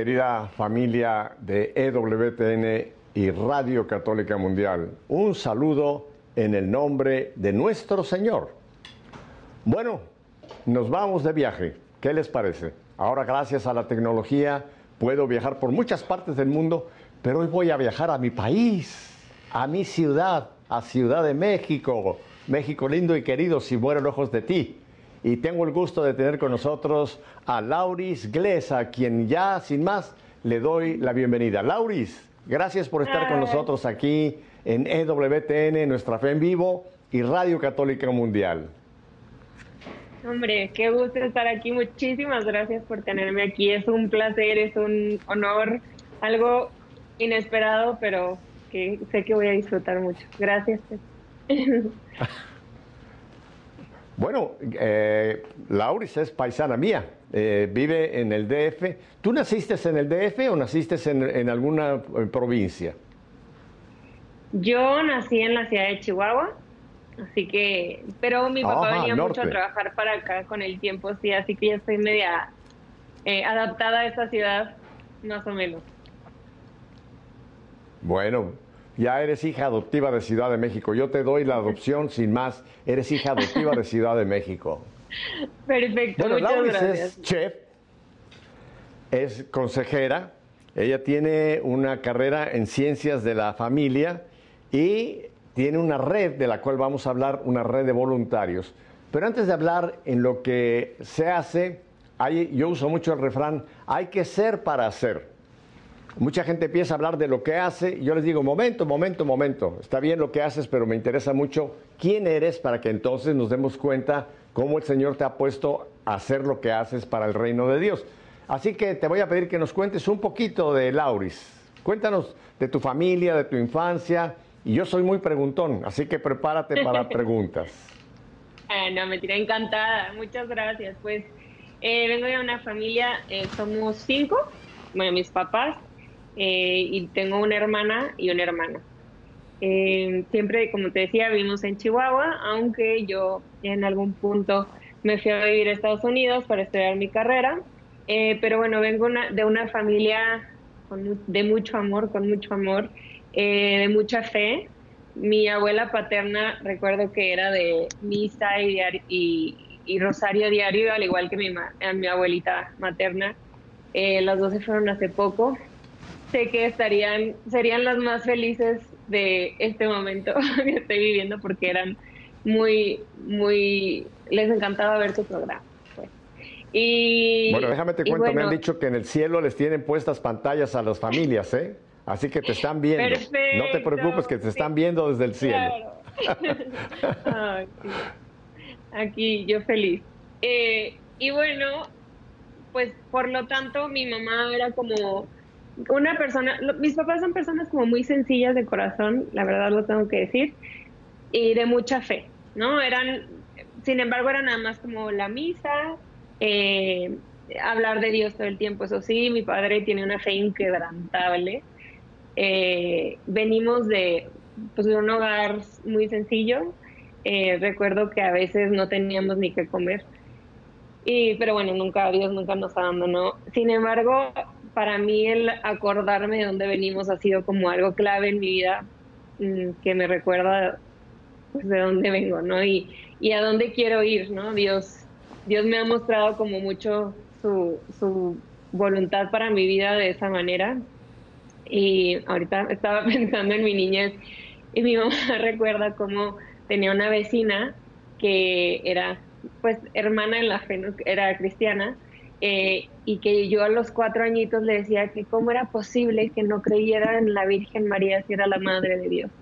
querida familia de EWTN y Radio Católica Mundial. Un saludo en el nombre de nuestro Señor. Bueno, nos vamos de viaje. ¿Qué les parece? Ahora gracias a la tecnología puedo viajar por muchas partes del mundo, pero hoy voy a viajar a mi país, a mi ciudad, a Ciudad de México. México lindo y querido, si mueren ojos de ti. Y tengo el gusto de tener con nosotros a Lauris Glesa, quien ya sin más le doy la bienvenida. Lauris, gracias por estar con nosotros aquí en EWTN, Nuestra Fe en Vivo y Radio Católica Mundial. Hombre, qué gusto estar aquí. Muchísimas gracias por tenerme aquí. Es un placer, es un honor, algo inesperado, pero que sé que voy a disfrutar mucho. Gracias. bueno, eh, Lauris es paisana mía, eh, vive en el DF. ¿Tú naciste en el DF o naciste en, alguna eh, provincia? Yo nací en la ciudad de Chihuahua, así que, pero mi papá venía mucho a trabajar para acá con el tiempo, sí, así que ya estoy media adaptada a esta ciudad, más o menos. Bueno, ya eres hija adoptiva de Ciudad de México. Yo te doy la adopción sin más. Eres hija adoptiva de Ciudad de México. Perfecto. Bueno, Muchas es chef, es consejera. Ella tiene una carrera en ciencias de la familia y tiene una red de la cual vamos a hablar, una red de voluntarios. Pero antes de hablar en lo que se hace, hay, yo uso mucho el refrán, hay que ser para hacer. Mucha gente empieza a hablar de lo que hace yo les digo, momento, momento, momento, está bien lo que haces, pero me interesa mucho quién eres para que entonces nos demos cuenta cómo el Señor te ha puesto a hacer lo que haces para el reino de Dios. Así que te voy a pedir que nos cuentes un poquito de Lauris. Cuéntanos de tu familia, de tu infancia. Y yo soy muy preguntón, así que prepárate para preguntas. Ah, no, me tiré encantada. Muchas gracias. Pues eh, vengo de una familia, eh, somos cinco, bueno, mis papás, eh, y tengo una hermana y un hermano. Eh, siempre, como te decía, vivimos en Chihuahua, aunque yo en algún punto me fui a vivir a Estados Unidos para estudiar mi carrera. Eh, pero bueno, vengo de una familia de mucho amor, con mucho amor, de mucha fe. Mi abuela paterna, recuerdo que era de misa y, y, rosario diario, al igual que mi, mi abuelita materna. las dos se fueron hace poco sé que estarían, serían las más felices de este momento que estoy viviendo porque eran muy, muy, les encantaba ver tu programa. Pues. Y, bueno, déjame te cuento, me han dicho que en el cielo les tienen puestas pantallas a las familias, ¿eh? Así que te están viendo. no te preocupes que te están viendo desde el cielo. Aquí yo feliz. Eh, y bueno, pues por lo tanto mi mamá era como una persona, mis papás son personas como muy sencillas de corazón, la verdad lo tengo que decir, y de mucha fe, ¿no? Eran, sin embargo, era nada más como la misa, eh, hablar de Dios todo el tiempo, eso sí, mi padre tiene una fe inquebrantable. Eh, venimos de, pues, de un hogar muy sencillo, eh, recuerdo que a veces no teníamos ni qué comer. Y, pero bueno, nunca, Dios nunca nos abandonó. Sin embargo, para mí el acordarme de dónde venimos ha sido como algo clave en mi vida mm, que me recuerda pues, de dónde vengo, ¿no? Y, y, a dónde quiero ir, ¿no? Dios, Dios me ha mostrado como mucho su, su voluntad para mi vida de esa manera. Y ahorita estaba pensando en mi niñez y mi mamá recuerda cómo tenía una vecina que era pues hermana en la fe, era cristiana, eh, y que yo a los cuatro añitos le decía que cómo era posible que no creyera en la Virgen María si era la Madre de Dios.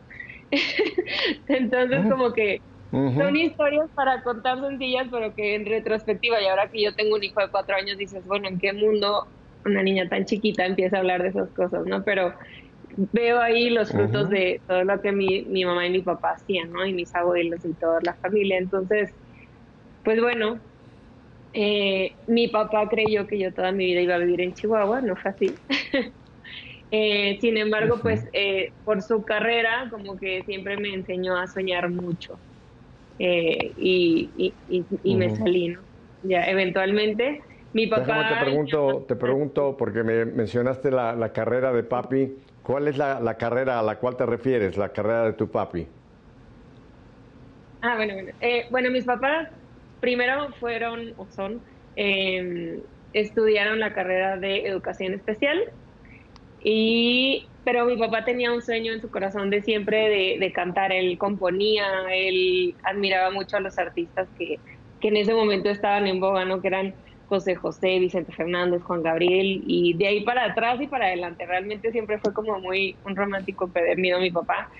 Entonces como que son historias para contar sencillas, pero que en retrospectiva, y ahora que yo tengo un hijo de cuatro años, dices, bueno, ¿en qué mundo una niña tan chiquita empieza a hablar de esas cosas, no? Pero veo ahí los frutos de todo lo que mi, mi mamá y mi papá hacían, ¿no? Y mis abuelos y toda la familia. Entonces, pues bueno, eh, mi papá creyó que yo toda mi vida iba a vivir en Chihuahua, no fue así. Eh, sin embargo, pues eh, por su carrera, como que siempre me enseñó a soñar mucho. y, y, me salí, ¿no? Ya, eventualmente, Mi papá... te pregunto, te pregunto, porque me mencionaste la, carrera de papi, ¿cuál es la, carrera a la cual te refieres, la carrera de tu papi? Ah, bueno, bueno. Eh, bueno, mis papás primero fueron o son, em, estudiaron la carrera de educación especial y pero mi papá tenía un sueño en su corazón de siempre de, cantar. Él componía, él admiraba mucho a los artistas que, que, en ese momento estaban en boga, ¿no? Que eran José José, Vicente Fernández, Juan Gabriel, y de ahí para atrás y para adelante. Realmente siempre fue como muy un romántico pedernido mi papá.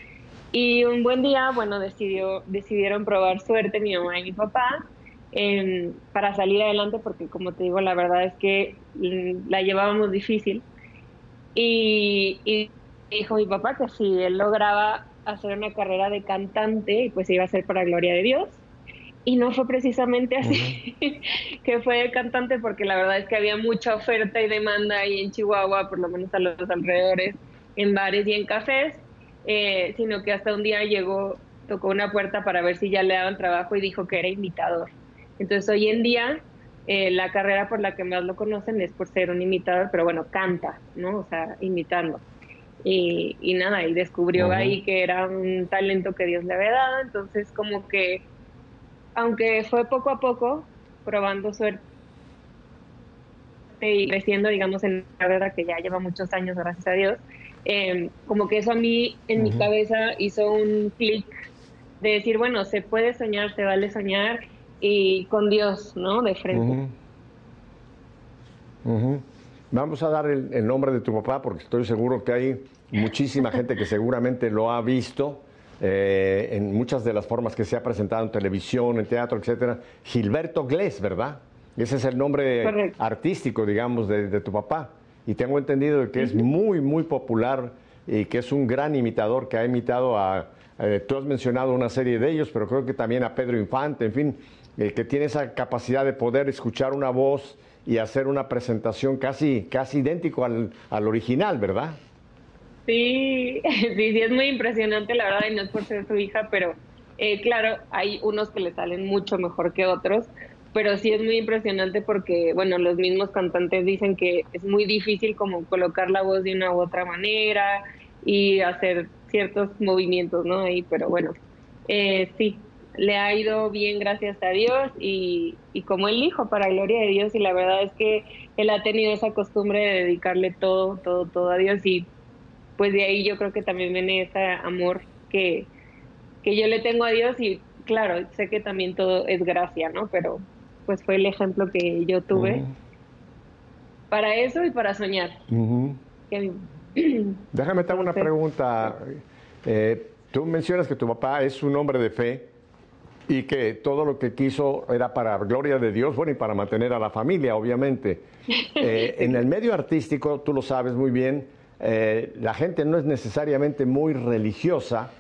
Y un buen día, bueno, decidieron probar suerte mi mamá y mi papá em, para salir adelante, porque como te digo, la verdad es que mm, la llevábamos difícil. Y, y dijo mi papá que si él lograba hacer una carrera de cantante, pues iba a ser para gloria de Dios. Y no fue precisamente así, que fue de cantante, porque la verdad es que había mucha oferta y demanda ahí en Chihuahua, por lo menos a los alrededores, en bares y en cafés, eh, sino que hasta un día llegó, tocó una puerta para ver si ya le daban trabajo y dijo que era imitador. Entonces hoy en día eh, la carrera por la que más lo conocen es por ser un imitador, pero bueno, canta, ¿no? O sea, imitando. Y, nada, y descubrió ahí que era un talento que Dios le había dado, entonces como que, aunque fue poco a poco, probando suerte y creciendo, digamos, en la carrera que ya lleva muchos años, gracias a Dios, em, como que eso a mí en mi cabeza hizo un clic de decir, bueno, se puede soñar, se vale soñar y con Dios, ¿no? De frente. Vamos a dar el, nombre de tu papá porque estoy seguro que hay muchísima gente que seguramente lo ha visto eh, en muchas de las formas que se ha presentado en televisión, en teatro, etcétera. Gilberto Glés, ¿verdad? Ese es el nombre artístico, digamos, de, tu papá. Y tengo entendido que es muy, muy popular y que es un gran imitador que ha imitado a, eh, tú has mencionado una serie de ellos, pero creo que también a Pedro Infante, en fin, eh, que tiene esa capacidad de poder escuchar una voz y hacer una presentación casi, casi idéntico al, al original, ¿verdad? Sí, sí, sí, es muy impresionante, la verdad, y no es por ser su hija, pero eh, claro, hay unos que le salen mucho mejor que otros, pero sí es muy impresionante porque, bueno, los mismos cantantes dicen que es muy difícil como colocar la voz de una u otra manera y hacer ciertos movimientos, ¿no? Ahí, pero bueno, eh, sí, le ha ido bien gracias a Dios y, como el hijo para gloria de Dios y la verdad es que él ha tenido esa costumbre de dedicarle todo, todo, todo a Dios y pues de ahí yo creo que también viene ese amor que, que yo le tengo a Dios y claro, sé que también todo es gracia, ¿no? Pero pues fue el ejemplo que yo tuve para eso y para soñar. Déjame te hago una pregunta. Eh, tú mencionas que tu papá es un hombre de fe y que todo lo que quiso era para gloria de Dios, bueno, y para mantener a la familia, obviamente. Eh, en el medio artístico, tú lo sabes muy bien, eh, la gente no es necesariamente muy religiosa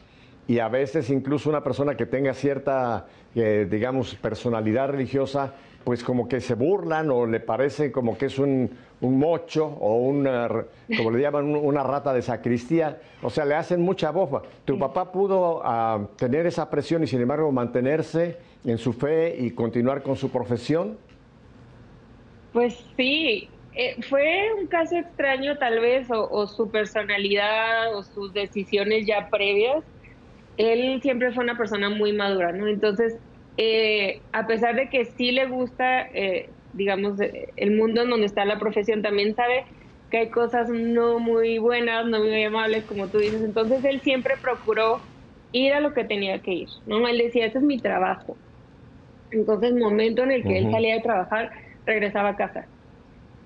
y a veces incluso una persona que tenga cierta, eh, digamos, personalidad religiosa pues como que se burlan o le parece como que es un, mocho o una, como le llaman, una rata de sacristía. O sea, le hacen mucha bofa. ¿Tu papá pudo ah, tener esa presión y sin embargo mantenerse en su fe y continuar con su profesión? Pues sí, eh, fue un caso extraño tal vez, o, o, su personalidad o sus decisiones ya previas. Él siempre fue una persona muy madura, ¿no? Entonces, eh, a pesar de que sí le gusta, eh, digamos, el mundo en donde está la profesión, también sabe que hay cosas no muy buenas, no muy amables, como tú dices. Entonces él siempre procuró ir a lo que tenía que ir, ¿no? Él decía, este es mi trabajo. Entonces, momento en el que él salía de trabajar, regresaba a casa.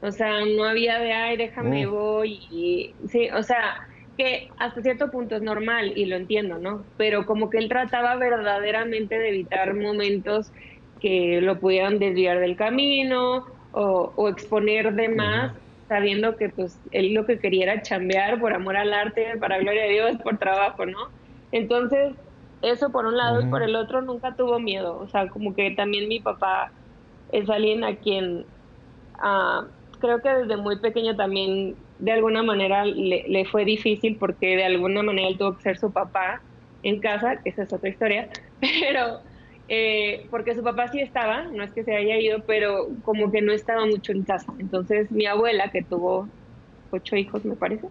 O sea, no había de, ay, déjame, voy. Y, sí, o sea, que hasta cierto punto es normal y lo entiendo, ¿no? Pero como que él trataba verdaderamente de evitar momentos que lo pudieran desviar del camino o, exponer de más, sabiendo que pues él lo que quería era chambear por amor al arte, para gloria de Dios, por trabajo, ¿no? Entonces, eso por un lado y por el otro nunca tuvo miedo, o sea, como que también mi papá es alguien a quien ah, creo que desde muy pequeño también de alguna manera le, fue difícil porque de alguna manera él tuvo que ser su papá en casa, que esa es otra historia, pero eh, porque su papá sí estaba, no es que se haya ido, pero como que no estaba mucho en casa. Entonces mi abuela, que tuvo ocho hijos, me parece,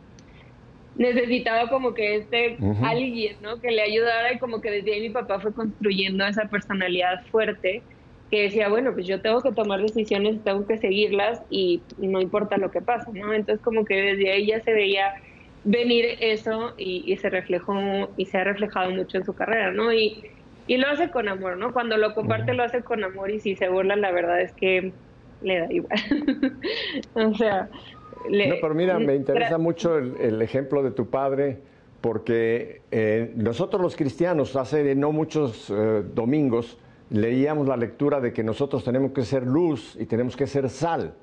necesitaba como que este alguien, ¿no? Que le ayudara y como que desde ahí mi papá fue construyendo esa personalidad fuerte que decía, bueno, pues yo tengo que tomar decisiones, tengo que seguirlas y no importa lo que pase, ¿no? Entonces como que desde ahí ya se veía venir eso y, se reflejó y se ha reflejado mucho en su carrera, ¿no? Y, y lo hace con amor, ¿no? Cuando lo comparte lo hace con amor y si se burla la verdad es que le da igual. o sea, no, pero mira, me interesa mucho el, ejemplo de tu padre porque eh, nosotros los cristianos hace no muchos eh, domingos leíamos la lectura de que nosotros tenemos que ser luz y tenemos que ser sal.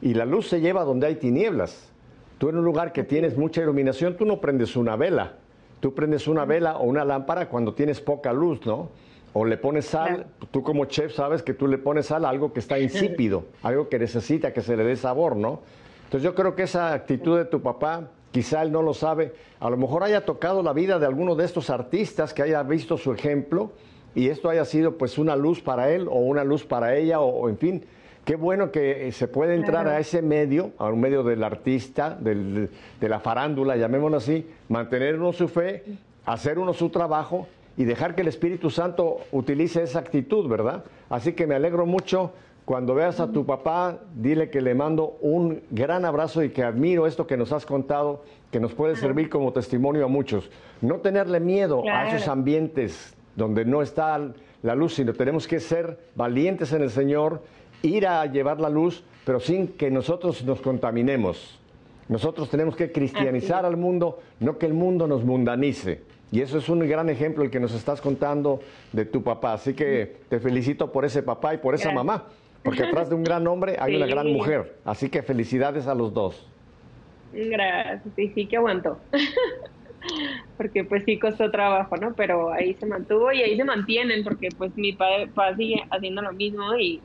Y la luz se lleva donde hay tinieblas. Tú en un lugar que tienes mucha iluminación, tú no prendes una vela. Tú prendes una vela o una lámpara cuando tienes poca luz, ¿no? O le pones sal, tú como chef sabes que tú le pones sal a algo que está insípido, algo que necesita que se le dé sabor, ¿no? Entonces yo creo que esa actitud de tu papá, quizá él no lo sabe, a lo mejor haya tocado la vida de alguno de estos artistas que haya visto su ejemplo y esto haya sido pues una luz para él o una luz para ella o, en fin. Qué bueno que se puede entrar a ese medio, a un medio del artista, de la farándula, llamémoslo así, mantener uno su fe, hacer uno su trabajo y dejar que el Espíritu Santo utilice esa actitud, ¿verdad? Así que me alegro mucho cuando veas a tu papá, dile que le mando un gran abrazo y que admiro esto que nos has contado, que nos puede servir como testimonio a muchos. No tenerle miedo a esos ambientes donde no está la luz, sino tenemos que ser valientes en el Señor, ir a llevar la luz, pero sin que nosotros nos contaminemos. Nosotros tenemos que cristianizar al mundo, no que el mundo nos mundanice. Y eso es un gran ejemplo el que nos estás contando de tu papá. Así que te felicito por ese papá y por esa mamá porque atrás de un gran hombre hay una gran mujer. Así que felicidades a los dos. Gracias, sí, sí que aguantó. porque pues sí costó trabajo, ¿no? Pero ahí se mantuvo y ahí se mantienen, porque pues mi padre, sigue haciendo lo mismo y,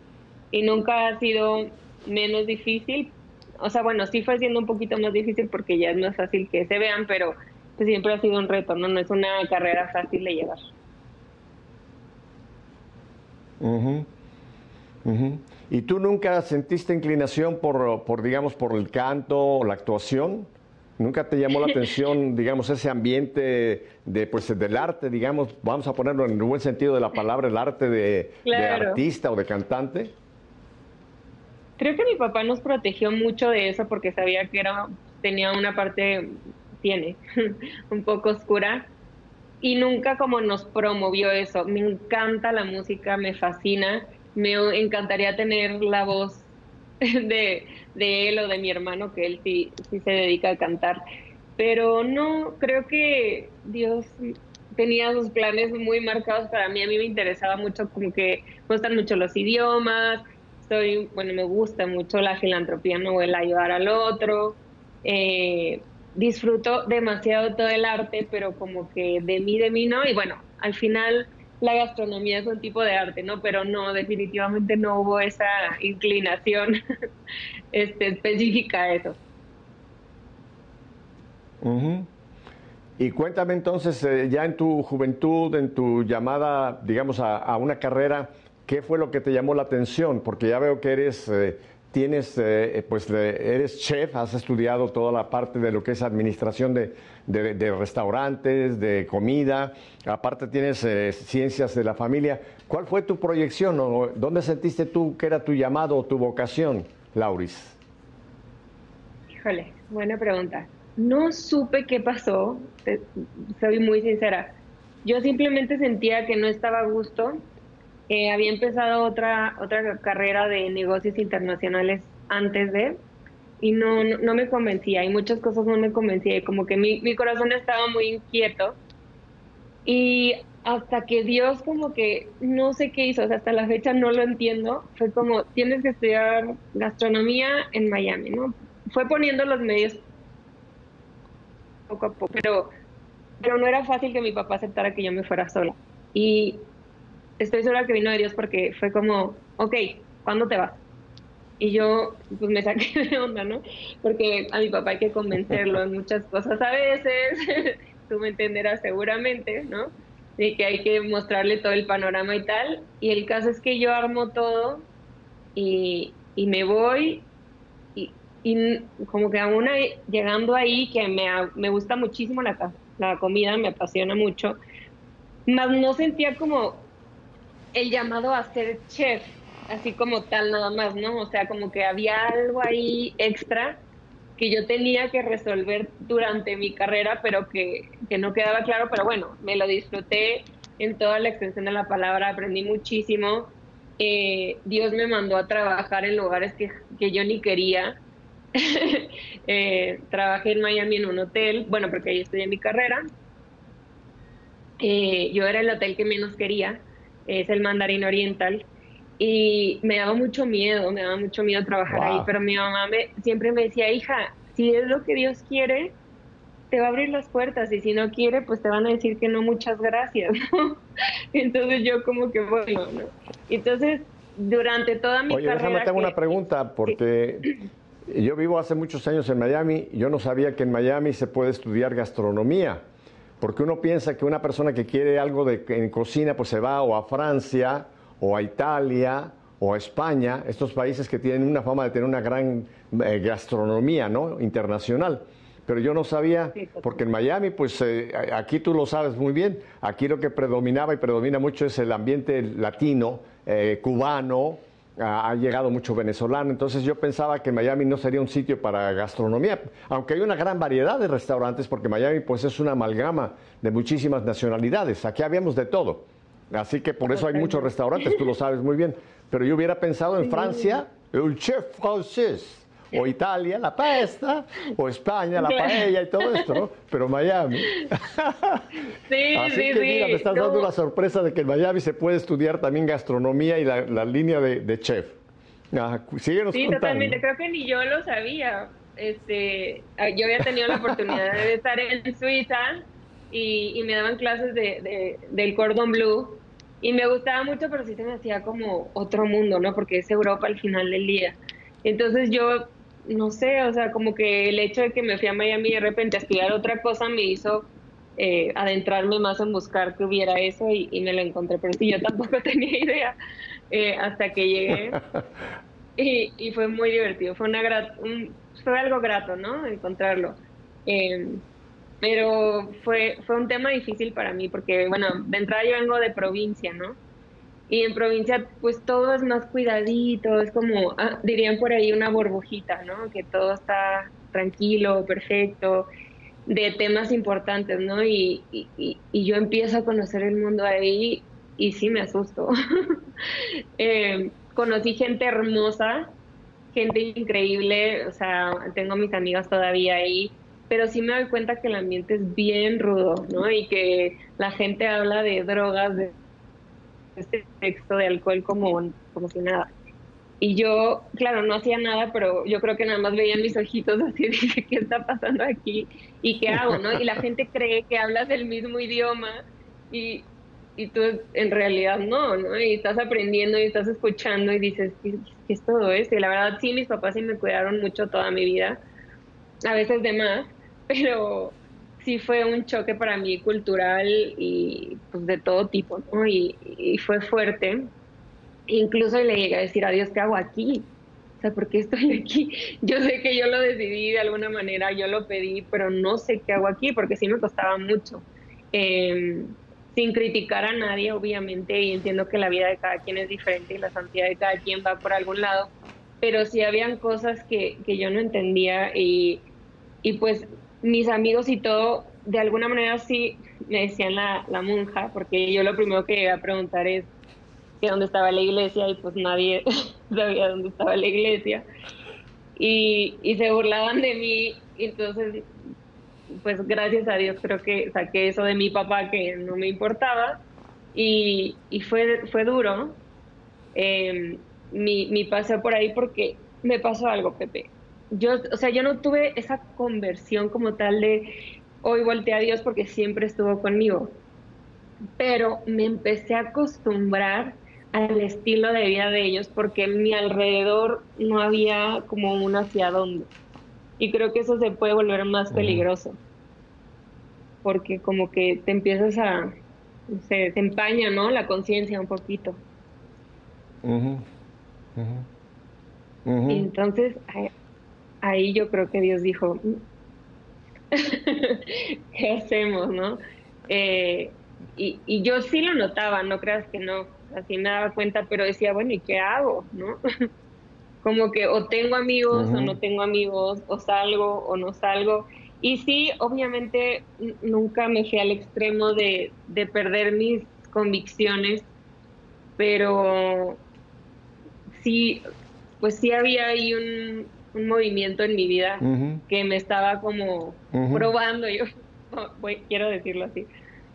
nunca ha sido menos difícil. O sea, bueno, sí fue siendo un poquito más difícil porque ya es más fácil que se vean, pero pues siempre ha sido un reto, ¿no? No es una carrera fácil de llevar. ¿Y tú nunca sentiste inclinación por, por, digamos, por el canto o la actuación? ¿Nunca te llamó la atención, digamos, ese ambiente de, pues, del arte, digamos, vamos a ponerlo en el buen sentido de la palabra, el arte de, artista o de cantante? Creo que mi papá nos protegió mucho de eso porque sabía que era, tenía una parte, tiene, un poco oscura y nunca como nos promovió eso. Me encanta la música, me fascina me encantaría tener la voz de, él o de mi hermano, que él sí, sí se dedica a cantar. Pero no, creo que Dios tenía sus planes muy marcados para mí. A mí me interesaba mucho, como que me gustan mucho los idiomas. Soy, bueno, me gusta mucho la filantropía, no el ayudar al otro. Eh, disfruto demasiado todo el arte, pero como que de mí, de mí no. Y bueno, al final la gastronomía es un tipo de arte, ¿no? Pero no, definitivamente no hubo esa inclinación este, específica a eso. Y cuéntame entonces, eh, ya en tu juventud, en tu llamada, digamos, a, una carrera, ¿qué fue lo que te llamó la atención? Porque ya veo que eres eh, tienes, eh, pues eres chef, has estudiado toda la parte de lo que es administración de, restaurantes, de comida, aparte tienes eh, ciencias de la familia. ¿Cuál fue tu proyección o dónde sentiste tú que era tu llamado o tu vocación, Lauris? Híjole, buena pregunta. No supe qué pasó, soy muy sincera. Yo simplemente sentía que no estaba a gusto eh, había empezado otra, otra carrera de negocios internacionales antes de, y no, no, me convencía, y muchas cosas no me convencía, y como que mi, mi corazón estaba muy inquieto. Y hasta que Dios como que no sé qué hizo, hasta la fecha no lo entiendo, fue como, tienes que estudiar gastronomía en Miami, ¿no? Fue poniendo los medios poco a poco, pero, pero no era fácil que mi papá aceptara que yo me fuera sola. Y estoy segura que vino de Dios porque fue como, ok, ¿cuándo te vas? Y yo pues me saqué de onda, ¿no? Porque a mi papá hay que convencerlo en muchas cosas a veces, tú me entenderás seguramente, ¿no? de que hay que mostrarle todo el panorama y tal. Y el caso es que yo armo todo y, me voy y, y, como que aún llegando ahí, que me, me gusta muchísimo la, la comida, me apasiona mucho, más no sentía como el llamado a ser chef, así como tal nada más, ¿no? O sea, como que había algo ahí extra que yo tenía que resolver durante mi carrera, pero que, no quedaba claro, pero bueno, me lo disfruté en toda la extensión de la palabra, aprendí muchísimo. Eh, Dios me mandó a trabajar en lugares que, yo ni quería. eh, trabajé en Miami en un hotel, bueno, porque ahí estudié mi carrera. Eh, yo era el hotel que menos quería, es el Mandarín Oriental y me daba mucho miedo, me daba mucho miedo trabajar ahí, pero mi mamá me, siempre me decía, hija, si es lo que Dios quiere, te va a abrir las puertas y si no quiere, pues te van a decir que no, muchas gracias. Entonces yo como que bueno, ¿no? Entonces, durante toda mi Oye, carrera... déjame te hago una pregunta, porque yo vivo hace muchos años en Miami yo no sabía que en Miami se puede estudiar gastronomía. Porque uno piensa que una persona que quiere algo de, en cocina, pues se va o a Francia o a Italia o a España, estos países que tienen una fama de tener una gran eh, gastronomía ¿no? internacional. Pero yo no sabía, porque en Miami, pues eh, aquí tú lo sabes muy bien, aquí lo que predominaba y predomina mucho es el ambiente latino, eh, cubano, ha llegado mucho venezolano, entonces yo pensaba que Miami no sería un sitio para gastronomía, aunque hay una gran variedad de restaurantes, porque Miami pues es una amalgama de muchísimas nacionalidades, aquí habíamos de todo. Así que por eso hay muchos restaurantes, tú lo sabes muy bien. Pero yo hubiera pensado en Francia, el chef francés, o Italia, la pasta, o España, la paella y todo esto, ¿no? Pero Miami. Sí, Así sí, que mira, me estás dando la sorpresa de que en Miami se puede estudiar también gastronomía y la, línea de, chef. Ah, síguenos sí, totalmente. Creo que ni yo lo sabía. Este, ah, yo había tenido la oportunidad de estar en Suiza y, me daban clases de, del cordón blue y me gustaba mucho, pero sí se me hacía como otro mundo, ¿no? Porque es Europa al final del día. Entonces yo, no sé, o sea, como que el hecho de que me fui a Miami de repente a estudiar otra cosa me hizo eh, adentrarme más en buscar que hubiera eso y, me lo encontré, pero sí, yo tampoco tenía idea eh, hasta que llegué. Y, y, fue muy divertido, fue, una fue algo grato, ¿no? Encontrarlo. Eh, pero fue, fue un tema difícil para mí porque, bueno, de entrada yo vengo de provincia, ¿no? Y en provincia pues todo es más cuidadito, es como, ah, dirían por ahí una burbujita, ¿no? Que todo está tranquilo, perfecto, de temas importantes, ¿no? Y, y, y yo empiezo a conocer el mundo ahí y sí me asusto. eh, conocí gente hermosa, gente increíble, o sea, tengo mis amigas todavía ahí pero sí me doy cuenta que el ambiente es bien rudo, ¿no? Y que la gente habla de drogas, de este texto de alcohol como, como si nada. Y yo, claro, no hacía nada, pero yo creo que nada más veía mis ojitos así y dije, ¿qué está pasando aquí? ¿Y qué hago? ¿no? Y la gente cree que hablas el mismo idioma y, y tú en realidad no, ¿no? Y estás aprendiendo y estás escuchando y dices, ¿qué, qué es todo esto? Y la verdad sí, mis papás sí me cuidaron mucho toda mi vida, a veces de más, pero sí fue un choque para mí cultural y pues de todo tipo, ¿no? Y, fue fuerte. Incluso le llegué a decir a Dios, ¿qué hago aquí? O sea, ¿por qué estoy aquí? Yo sé que yo lo decidí de alguna manera, yo lo pedí, pero no sé qué hago aquí porque sí me costaba mucho. Em, sin criticar a nadie, obviamente, y entiendo que la vida de cada quien es diferente y la santidad de cada quien va por algún lado, pero sí habían cosas que, que yo no entendía y, y pues mis amigos y todo, de alguna manera sí me decían la, la monja, porque yo lo primero que iba a preguntar es que dónde estaba la iglesia y pues nadie sabía dónde estaba la iglesia. Y, y se burlaban de mí, entonces pues gracias a Dios creo que saqué eso de mi papá que no me importaba y, y fue, fue duro eh, mi, mi paseo por ahí porque me pasó algo, Pepe yo, o sea, yo no tuve esa conversión como tal de hoy volteé a Dios porque siempre estuvo conmigo, pero me empecé a acostumbrar al estilo de vida de ellos porque en mi alrededor no había como un hacia dónde. Y creo que eso se puede volver más peligroso, porque como que te empiezas a, se, empaña, ¿no? La conciencia un poquito. entonces, ahí yo creo que Dios dijo, ¿qué hacemos, no? Eh, y, y, yo sí lo notaba, no creas que no, así me daba cuenta, pero decía, bueno, ¿y qué hago, no? Como que o tengo amigos o no tengo amigos, o salgo o no salgo. Y sí, obviamente nunca me fui al extremo de, de perder mis convicciones, pero sí, pues sí había ahí un, un movimiento en mi vida que me estaba como probando, yo quiero decirlo así,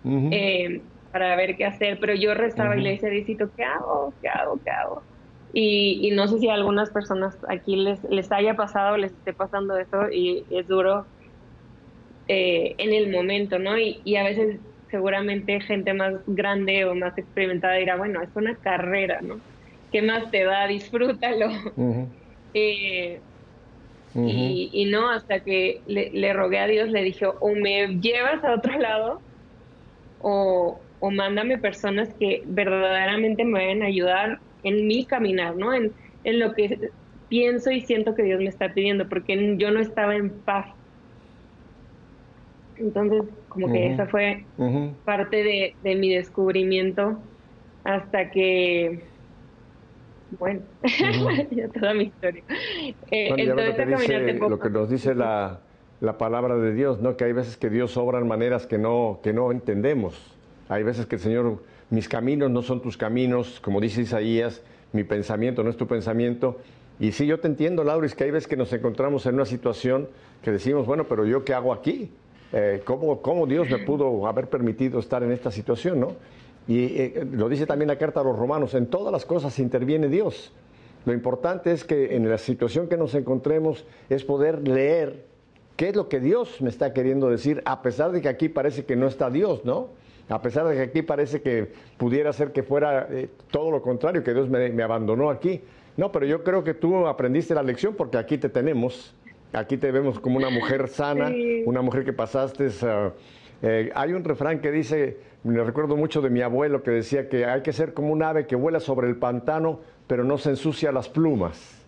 eh, para ver qué hacer, pero yo rezaba y le decía, Diosito, ¿qué hago? ¿Qué hago? ¿Qué hago? Y, y, no sé si a algunas personas aquí les, les haya pasado, les esté pasando eso y es duro eh, en el momento, ¿no? Y, y, a veces seguramente gente más grande o más experimentada dirá, bueno, es una carrera, ¿no? ¿Qué más te da? Disfrútalo. eh, y, no, hasta que le, rogué a Dios, le dije, o me llevas a otro lado, o, o mándame personas que verdaderamente me vayan a ayudar en mi caminar, ¿no? En, en lo que pienso y siento que Dios me está pidiendo, porque yo no estaba en paz. Entonces, como que esa fue parte de, de mi descubrimiento hasta que bueno, ya toda mi historia. Eh, lo, que nos dice la, la, palabra de Dios, ¿no? Que hay veces que Dios obra en maneras que no, que no entendemos. Hay veces que el Señor, mis caminos no son tus caminos, como dice Isaías, mi pensamiento no es tu pensamiento. Y sí, yo te entiendo, Lauris, que hay veces que nos encontramos en una situación que decimos, bueno, pero yo qué hago aquí? Eh, ¿cómo, ¿Cómo Dios me pudo haber permitido estar en esta situación, no? Y eh, lo dice también la carta a los romanos, en todas las cosas interviene Dios. Lo importante es que en la situación que nos encontremos es poder leer qué es lo que Dios me está queriendo decir, a pesar de que aquí parece que no está Dios, ¿no? A pesar de que aquí parece que pudiera ser que fuera eh, todo lo contrario, que Dios me, abandonó aquí. No, pero yo creo que tú aprendiste la lección porque aquí te tenemos. Aquí te vemos como una mujer sana, una mujer que pasaste... Uh, eh, hay un refrán que dice, me recuerdo mucho de mi abuelo que decía que hay que ser como un ave que vuela sobre el pantano, pero no se ensucia las plumas.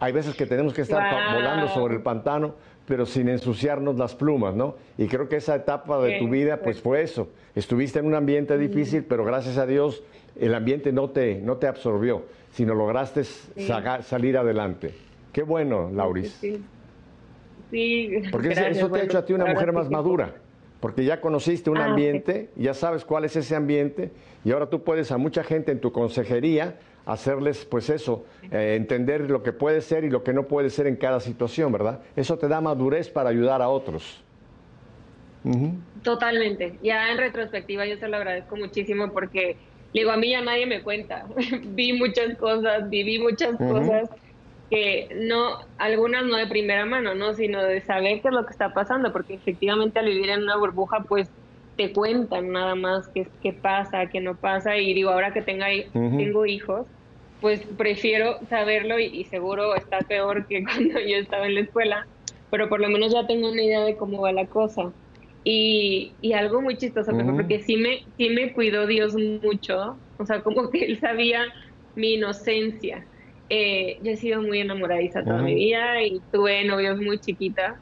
Hay veces que tenemos que estar volando sobre el pantano, pero sin ensuciarnos las plumas, ¿no? Y creo que esa etapa de tu vida, pues fue eso. Estuviste en un ambiente difícil, pero gracias a Dios el ambiente no te, no te absorbió, sino lograste salir adelante. Qué bueno, Lauris. Sí. Porque eso te ha hecho a ti una mujer más madura porque ya conociste un ah, ambiente, ya sabes cuál es ese ambiente y ahora tú puedes a mucha gente en tu consejería hacerles pues eso, eh, entender lo que puede ser y lo que no puede ser en cada situación, ¿verdad? Eso te da madurez para ayudar a otros. Totalmente. Ya en retrospectiva yo se lo agradezco muchísimo porque digo, a mí ya nadie me cuenta. Vi muchas cosas, viví muchas cosas que no, algunas no de primera mano, ¿no? Sino de saber qué es lo que está pasando, porque efectivamente al vivir en una burbuja, pues te cuentan nada más qué, qué pasa, qué no pasa, y digo, ahora que tenga, tengo hijos, pues prefiero saberlo y, seguro está peor que cuando yo estaba en la escuela, pero por lo menos ya tengo una idea de cómo va la cosa. Y, y algo muy chistoso, porque sí me, sí me cuidó Dios mucho, o sea, como que Él sabía mi inocencia eh, yo he sido muy enamoradiza toda mi vida y tuve novios muy chiquita,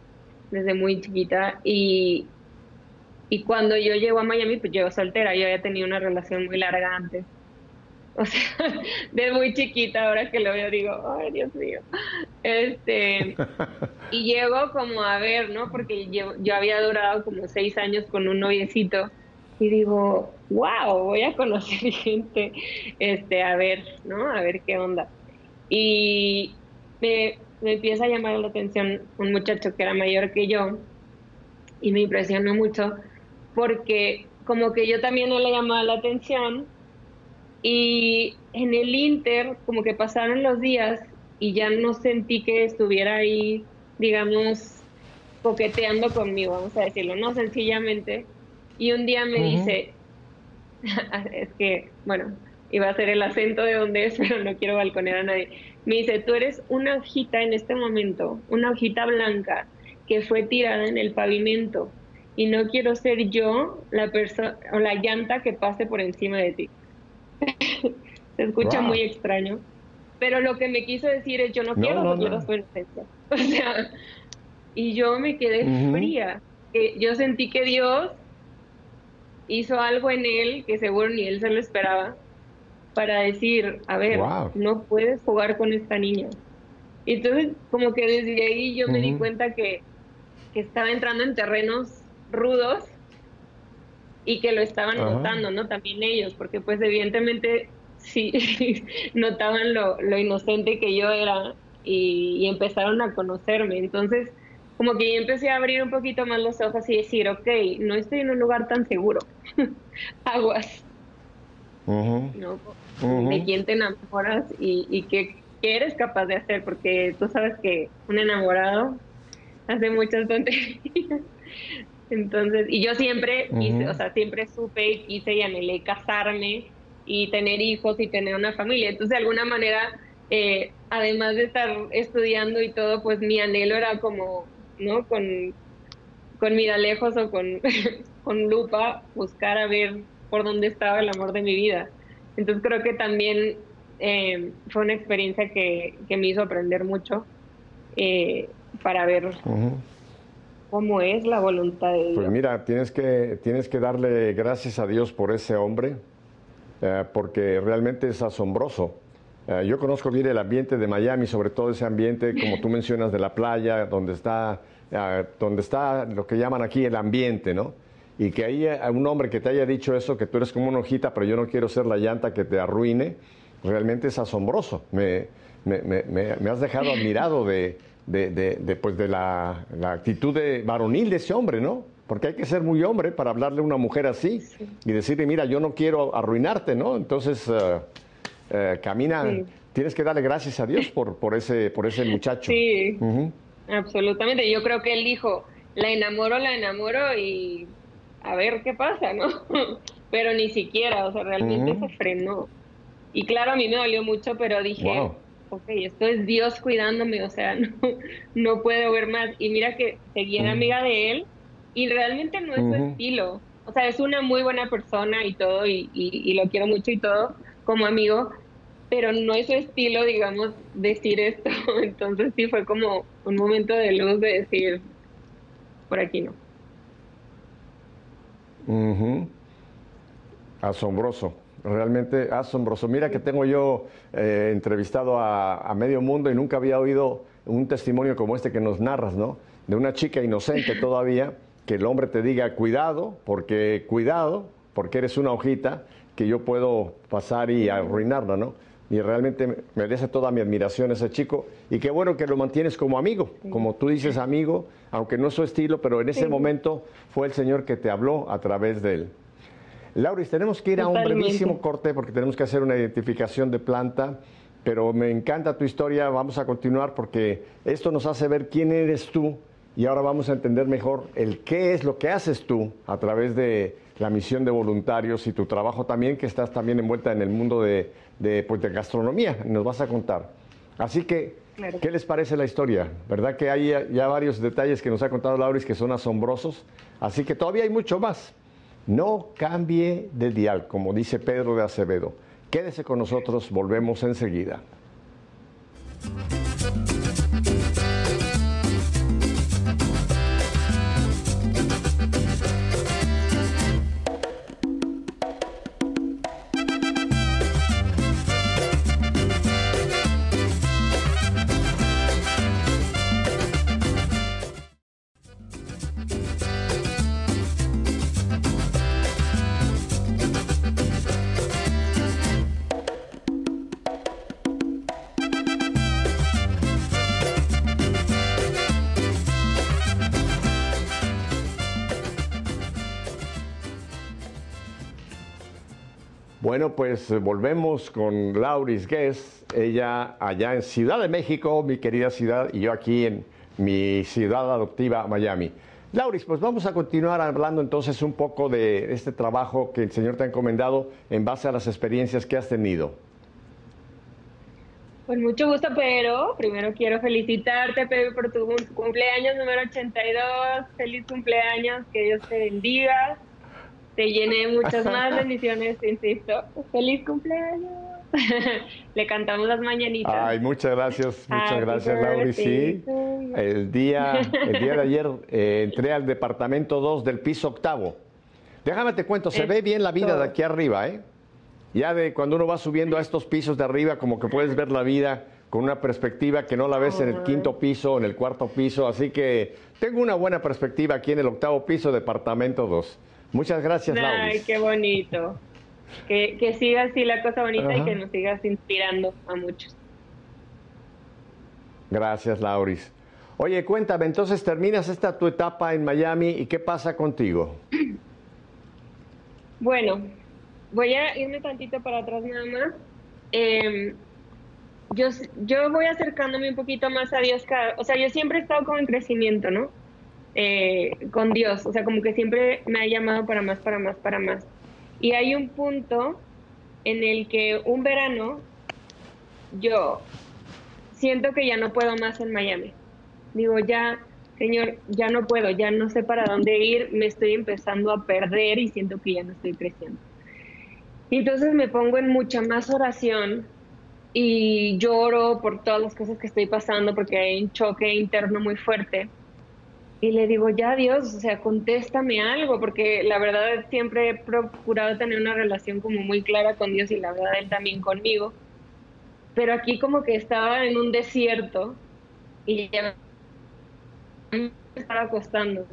desde muy chiquita. Y, y cuando yo llego a Miami, pues llego soltera. Yo había tenido una relación muy larga antes. O sea, de muy chiquita, ahora que lo veo, digo, ay, Dios mío. Este, y llego como a ver, ¿no? Porque yo, yo había durado como seis años con un noviecito y digo, wow, voy a conocer gente, este, a ver, ¿no? A ver qué onda. Y me, empieza a llamar la atención un muchacho que era mayor que yo y me impresionó mucho porque como que yo también no le llamaba la atención y en el Inter como que pasaron los días y ya no sentí que estuviera ahí, digamos, coqueteando conmigo, vamos a decirlo, no sencillamente. Y un día me dice, es que, bueno, iba a ser el acento de donde es, pero no quiero balconear a nadie. Me dice, tú eres una hojita en este momento, una hojita blanca que fue tirada en el pavimento y no quiero ser yo la persona o la llanta que pase por encima de ti. Se escucha muy extraño, pero lo que me quiso decir es yo no, quiero no, no. su inocencia. O sea, y yo me quedé fría. yo sentí que Dios hizo algo en él que seguro ni él se lo esperaba para decir, a ver, no puedes jugar con esta niña. Y entonces, como que desde ahí yo me di cuenta que, que, estaba entrando en terrenos rudos y que lo estaban notando, ¿no? También ellos, porque pues evidentemente sí notaban lo, lo, inocente que yo era y, empezaron a conocerme. Entonces, como que yo empecé a abrir un poquito más los ojos y decir, ok, no estoy en un lugar tan seguro. Aguas. ¿De quién te enamoras y, y qué, qué, eres capaz de hacer? Porque tú sabes que un enamorado hace muchas tonterías. Entonces, y yo siempre quise, o sea, siempre supe y quise y anhelé casarme y tener hijos y tener una familia. Entonces, de alguna manera, eh, además de estar estudiando y todo, pues mi anhelo era como, ¿no? Con, con mira lejos o con, con lupa, buscar a ver por dónde estaba el amor de mi vida. Entonces, creo que también eh, fue una experiencia que, que, me hizo aprender mucho eh, para ver cómo es la voluntad de pues Dios. Pues mira, tienes que, tienes que darle gracias a Dios por ese hombre, eh, porque realmente es asombroso. Eh, yo conozco bien el ambiente de Miami, sobre todo ese ambiente, como tú mencionas, de la playa, donde está, eh, donde está lo que llaman aquí el ambiente, ¿no? Y que hay un hombre que te haya dicho eso, que tú eres como una hojita, pero yo no quiero ser la llanta que te arruine, realmente es asombroso. Me, me, me, me has dejado admirado de, de, de, pues de la, actitud de varonil de ese hombre, ¿no? Porque hay que ser muy hombre para hablarle a una mujer así y decirle, mira, yo no quiero arruinarte, ¿no? Entonces, eh, eh, camina, tienes que darle gracias a Dios por, por, ese, por ese muchacho. Sí, absolutamente. Yo creo que él dijo, la enamoro, la enamoro y a ver qué pasa, ¿no? pero ni siquiera, o sea, realmente se frenó. Y claro, a mí me dolió mucho, pero dije, ok, esto es Dios cuidándome, o sea, no, no puedo ver más. Y mira que seguí amiga de él y realmente no es su estilo. O sea, es una muy buena persona y todo, y, y, lo quiero mucho y todo como amigo, pero no es su estilo, digamos, decir esto. Entonces sí fue como un momento de luz de decir, por aquí no. Asombroso realmente asombroso. Mira que tengo yo eh, entrevistado a, medio mundo y nunca había oído un testimonio como este que nos narras, ¿no? De una chica inocente todavía, que el hombre te diga, cuidado, porque cuidado, porque eres una hojita que yo puedo pasar y arruinarla, ¿no? Y realmente merece toda mi admiración ese chico. Y qué bueno que lo mantienes como amigo, como tú dices amigo, aunque no es su estilo, pero en ese momento fue el Señor que te habló a través de él. Lauris, tenemos que ir a un brevísimo corte porque tenemos que hacer una identificación de planta, pero me encanta tu historia, vamos a continuar porque esto nos hace ver quién eres tú y ahora vamos a entender mejor el qué es lo que haces tú a través de la misión de voluntarios y tu trabajo también, que estás también envuelta en el mundo de, de, pues, de gastronomía, nos vas a contar. Así que, ¿qué les parece la historia? ¿Verdad que hay ya varios detalles que nos ha contado Lauris que son asombrosos? Así que todavía hay mucho más. No cambie de dial, como dice Pedro de Acevedo. Quédese con nosotros, volvemos enseguida. Bueno, pues eh, volvemos con Lauris Guest, ella allá en Ciudad de México, mi querida ciudad, y yo aquí en mi ciudad adoptiva, Miami. Lauris, pues vamos a continuar hablando entonces un poco de este trabajo que el Señor te ha encomendado en base a las experiencias que has tenido. Con mucho gusto, pero primero quiero felicitarte, Pepe, por tu cumpleaños número 82. Feliz cumpleaños, que Dios te bendiga, te llene muchas más bendiciones, insisto. Feliz cumpleaños. Le cantamos las mañanitas. Ay, muchas gracias, muchas gracias, Lauri. Sí, el día, el día de ayer eh, entré al departamento 2 del piso octavo. Déjame te cuento, se ve bien la vida de aquí arriba, ¿eh? Ya de cuando uno va subiendo a estos pisos de arriba, como que puedes ver la vida con una perspectiva que no la ves en el quinto piso, en el cuarto piso. Así que tengo una buena perspectiva aquí en el octavo piso, departamento 2. Muchas gracias, Laura. Ay, qué bonito. Que, siga así la cosa bonita y que nos sigas inspirando a muchos. Gracias, Lauris. Oye, cuéntame, entonces terminas esta tu etapa en Miami y qué pasa contigo. Bueno, voy a irme tantito para atrás nada más. Em, yo, yo voy acercándome un poquito más a Dios cada, o sea, yo siempre he estado como en crecimiento, ¿no? Eh, con Dios, o sea, como que siempre me ha llamado para más, para más, para más. Y hay un punto en el que un verano yo siento que ya no puedo más en Miami. Digo, ya, Señor, ya no puedo, ya no sé para dónde ir, me estoy empezando a perder y siento que ya no estoy creciendo. Y entonces me pongo en mucha más oración y lloro por todas las cosas que estoy pasando porque hay un choque interno muy fuerte. Y le digo, ya Dios, o sea, contéstame algo, porque la verdad siempre he procurado tener una relación como muy clara con Dios y la verdad Él también conmigo. Pero aquí como que estaba en un desierto y ya me estaba acostando.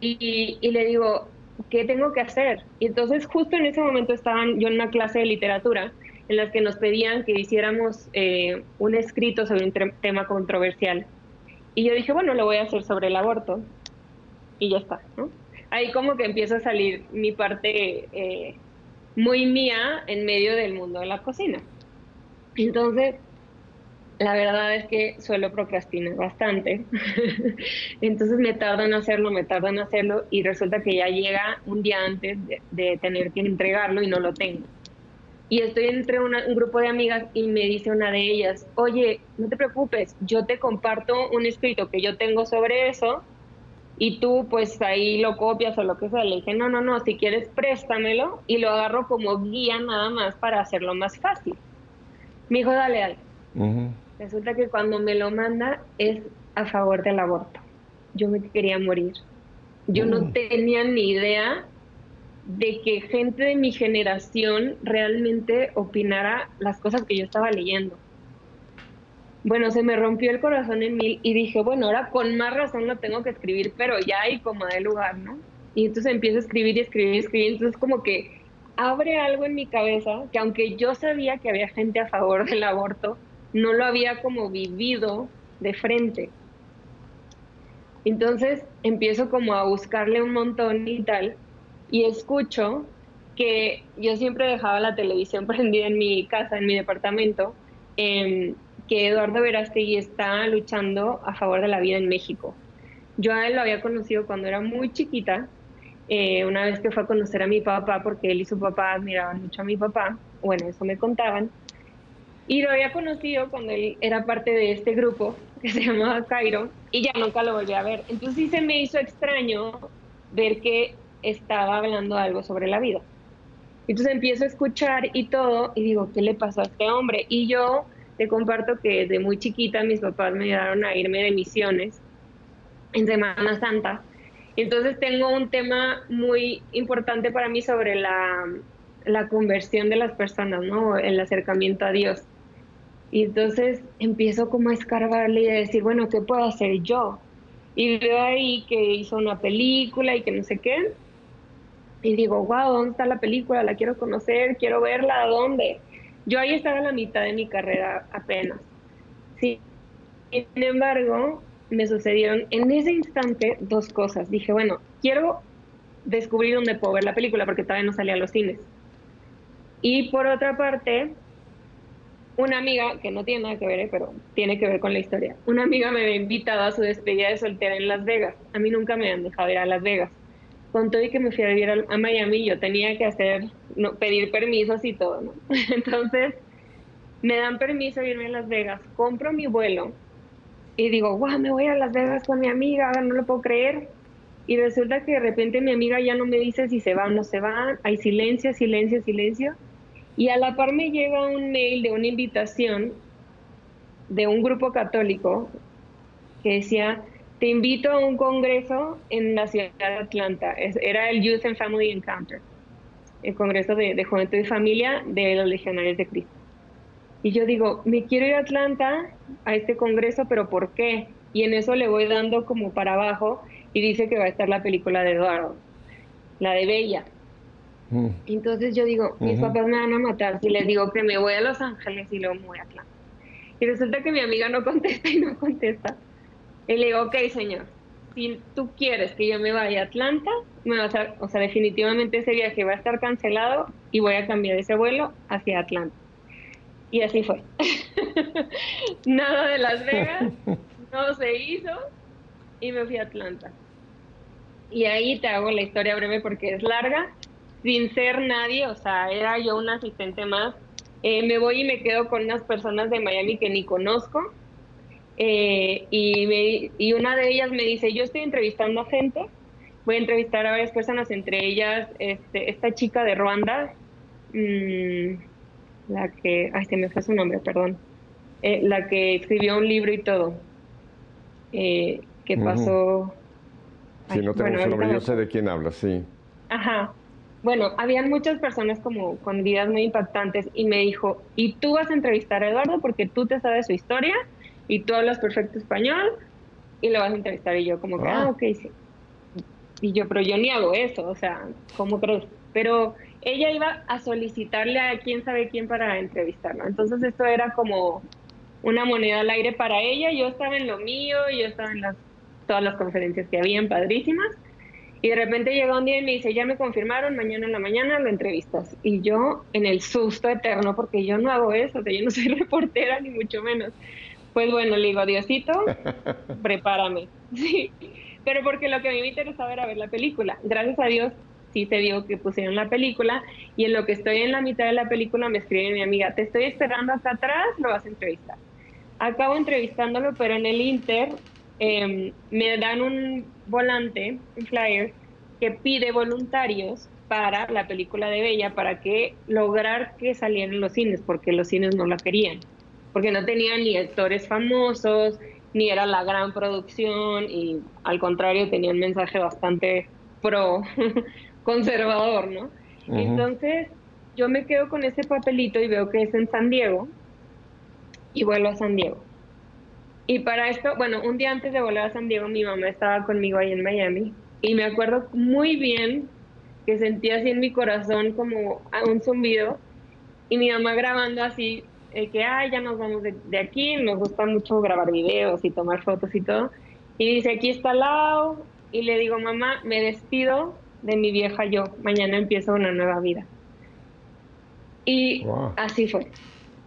Y, y le digo, ¿qué tengo que hacer? Y entonces justo en ese momento estaban yo en una clase de literatura en la que nos pedían que hiciéramos eh, un escrito sobre un tema controversial. Y yo dije, bueno, lo voy a hacer sobre el aborto. Y ya está, ¿no? Ahí como que empieza a salir mi parte eh, muy mía en medio del mundo de la cocina. Entonces, la verdad es que suelo procrastinar bastante. Entonces me tardo en hacerlo, me tardo en hacerlo y resulta que ya llega un día antes de, tener que entregarlo y no lo tengo. Y estoy entre un grupo de amigas y me dice una de ellas, oye, no te preocupes, yo te comparto un escrito que yo tengo sobre eso y tú pues ahí lo copias o lo que sea. Le dije, no, no, no, si quieres préstamelo y lo agarro como guía nada más para hacerlo más fácil. Me dijo, dale, dale. Resulta que cuando me lo manda es a favor del aborto. Yo me quería morir. Yo no mm. tenía ni idea de que gente de mi generación realmente opinara las cosas que yo estaba leyendo. Bueno, se me rompió el corazón en mí y dije, bueno, ahora con más razón lo tengo que escribir, pero ya hay como de lugar, ¿no? Y entonces empiezo a escribir y escribir y escribir. Entonces como que abre algo en mi cabeza que aunque yo sabía que había gente a favor del aborto, no lo había como vivido de frente. Entonces empiezo como a buscarle un montón y tal, y escucho que yo siempre dejaba la televisión prendida en mi casa, en mi departamento, em, que Eduardo Verástegui está luchando a favor de la vida en México. Yo a él lo había conocido cuando era muy chiquita, eh, una vez que fue a conocer a mi papá, porque él y su papá admiraban mucho a mi papá, bueno, eso me contaban, y lo había conocido cuando él era parte de este grupo que se llamaba Cairo y ya nunca lo volví a ver. Entonces sí se me hizo extraño ver que estaba hablando algo sobre la vida. Entonces empiezo a escuchar y todo y digo, ¿qué le pasó a este hombre? Y yo te comparto que desde muy chiquita mis papás me ayudaron a irme de misiones en Semana Santa. Entonces tengo un tema muy importante para mí sobre la, la conversión de las personas, ¿no? El acercamiento a Dios. Y entonces empiezo como a escarbarle y a decir, bueno, ¿qué puedo hacer yo? Y veo ahí que hizo una película y que no sé qué. Y digo, wow, ¿dónde está la película? La quiero conocer, quiero verla, ¿a dónde? Yo ahí estaba en la mitad de mi carrera apenas. Sin embargo, me sucedieron en ese instante dos cosas. Dije, bueno, quiero descubrir dónde puedo ver la película porque todavía no salía a los cines. Y por otra parte, una amiga, que no tiene nada que ver, eh, pero tiene que ver con la historia, una amiga me había invitado a su despedida de soltera en Las Vegas. A mí nunca me han dejado ir a Las Vegas. Con todo y que me fui a vivir a, Miami, yo tenía que hacer, no, pedir permisos y todo, ¿no? Entonces, me dan permiso de irme a Las Vegas, compro mi vuelo y digo, wow, me voy a Las Vegas con mi amiga, no lo puedo creer. Y resulta que de repente mi amiga ya no me dice si se va o no se va, hay silencio, silencio, silencio. Y a la par me llega un mail de una invitación de un grupo católico que decía, te invito a un congreso en la ciudad de Atlanta. era el Youth and Family Encounter, el congreso de, de juventud y familia de los legionarios de Cristo. Y yo digo, me quiero ir a Atlanta a este congreso, pero ¿por qué? Y en eso le voy dando como para abajo y dice que va a estar la película de Eduardo, la de Bella. Mm. Entonces yo digo, mis papás me van a matar si les digo que me voy a Los Ángeles y luego me voy a Atlanta. Y resulta que mi amiga no contesta y no contesta. Y le digo, ok, señor, si tú quieres que yo me vaya a Atlanta, me vas a, o sea, definitivamente ese viaje va a estar cancelado y voy a cambiar ese vuelo hacia Atlanta. Y así fue. Nada de Las Vegas, no se hizo y me fui a Atlanta. Y ahí te hago la historia breve porque es larga, sin ser nadie, o sea, era yo un asistente más. Eh, me voy y me quedo con unas personas de Miami que ni conozco. Eh, y, y una de ellas me dice, yo estoy entrevistando a gente, voy a entrevistar a varias personas, entre ellas este, esta chica de Ruanda, mmm, la que, ay, se me fue su nombre, perdón, eh, la que escribió un libro y todo, eh, que pasó... Sí, no tengo su nombre, yo sé de quién habla, sí. Ajá. Bueno, habían muchas personas como con vidas muy impactantes y me dijo, y tú vas a entrevistar a Eduardo porque tú te sabes su historia y tú hablas perfecto español y lo vas a entrevistar y yo como que, ah, ah ok, sí. Y yo, pero yo ni hago eso, o sea, ¿cómo crees? Pero ella iba a solicitarle a quién sabe quién para entrevistarlo. Entonces esto era como una moneda al aire para ella. Yo estaba en lo mío, yo estaba en las, todas las conferencias que habían padrísimas. Y de repente llega un día y me dice, ya me confirmaron, mañana en la mañana lo entrevistas. Y yo en el susto eterno, porque yo no hago eso, o sea, yo no soy reportera ni mucho menos. Pues bueno, le digo, Diosito, prepárame. Sí, pero porque lo que a mí me interesaba era ver la película. Gracias a Dios sí se dio que pusieron la película y en lo que estoy en la mitad de la película me escribe mi amiga, te estoy esperando acá atrás, lo vas a entrevistar. Acabo entrevistándolo, pero en el Inter em, me dan un volante, un flyer, que pide voluntarios para la película de Bella, para que lograr que salieran los cines, porque los cines no la querían, porque no tenían ni actores famosos, ni era la gran producción, y al contrario tenía un mensaje bastante pro conservador, ¿no? Entonces, yo me quedo con ese papelito y veo que es en San Diego y vuelo a San Diego. Y para esto, bueno, un día antes de volar a San Diego, mi mamá estaba conmigo ahí en Miami y me acuerdo muy bien que sentía así en mi corazón como un zumbido y mi mamá grabando así, eh, que, ay, ya nos vamos de, de, aquí, nos gusta mucho grabar videos y tomar fotos y todo. Y dice, aquí está Lau, y le digo, mamá, me despido de mi vieja yo, mañana empiezo una nueva vida. Y así fue,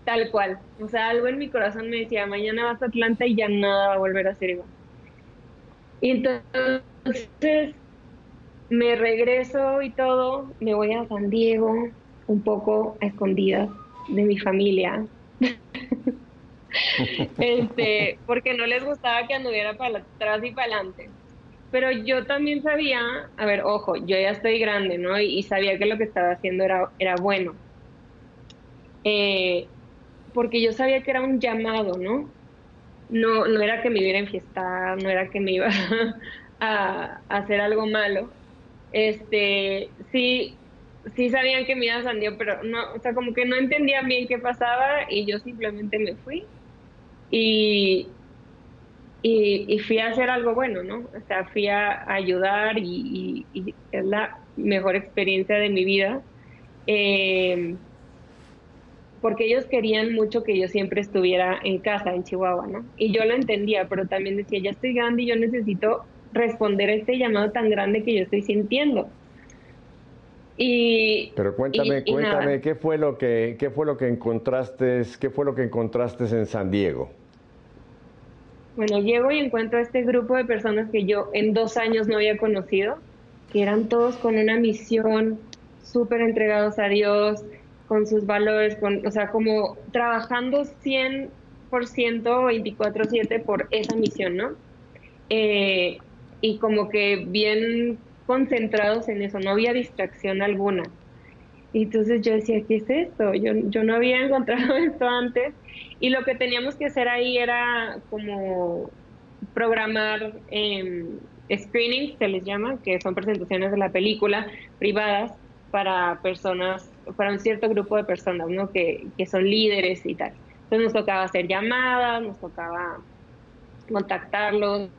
tal cual. O sea, algo en mi corazón me decía, mañana vas a Atlanta y ya nada va a volver a ser igual. Y entonces me regreso y todo, me voy a San Diego, un poco a escondidas de mi familia. este, porque no les gustaba que anduviera para atrás y para adelante pero yo también sabía, a ver, ojo, yo ya estoy grande, ¿no? Y, sabía que lo que estaba haciendo era, era bueno. Eh, porque yo sabía que era un llamado, ¿no? No, no era que me iba a enfiestar, no era que me iba a, hacer algo malo. Este, sí, sí sabían que me iba a San Diego, pero no, o sea, como que no entendían bien qué pasaba y yo simplemente me fui. Y, y, fui a hacer algo bueno, ¿no? O sea, fui a, ayudar y, es la mejor experiencia de mi vida. Eh, porque ellos querían mucho que yo siempre estuviera en casa, en Chihuahua, ¿no? Y yo lo entendía, pero también decía, ya estoy grande y yo necesito responder a este llamado tan grande que yo estoy sintiendo. Y, pero cuéntame, cuéntame, ¿qué fue lo que, qué fue lo que encontraste, qué fue lo que encontraste en San Diego? Bueno, llego y encuentro a este grupo de personas que yo en dos años no había conocido, que eran todos con una misión, súper entregados a Dios, con sus valores, con, o sea, como trabajando 100% 24/7 por esa misión, ¿no? Eh, y como que bien concentrados en eso, no había distracción alguna. Y entonces yo decía, ¿qué es esto? Yo, yo no había encontrado esto antes. Y lo que teníamos que hacer ahí era como programar eh, screenings, se les llama, que son presentaciones de la película privadas para personas, para un cierto grupo de personas, ¿no? Que, que son líderes y tal. Entonces nos tocaba hacer llamadas, nos tocaba contactarlos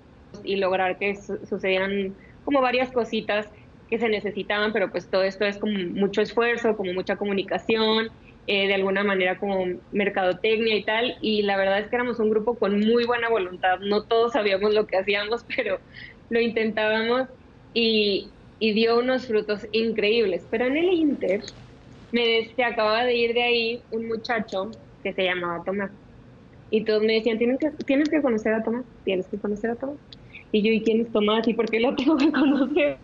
y lograr que sucedieran como varias cositas que se necesitaban, pero pues todo esto es como mucho esfuerzo, como mucha comunicación, eh, de alguna manera como mercadotecnia y tal, y la verdad es que éramos un grupo con muy buena voluntad, no todos sabíamos lo que hacíamos, pero lo intentábamos y, y dio unos frutos increíbles. Pero en el Inter, me se acababa de ir de ahí un muchacho que se llamaba Tomás. Y todos me decían, tienes que, tienes que conocer a Tomás, tienes que conocer a Tomás. Y yo, ¿y quién es Tomás? ¿Y por qué lo tengo que conocer?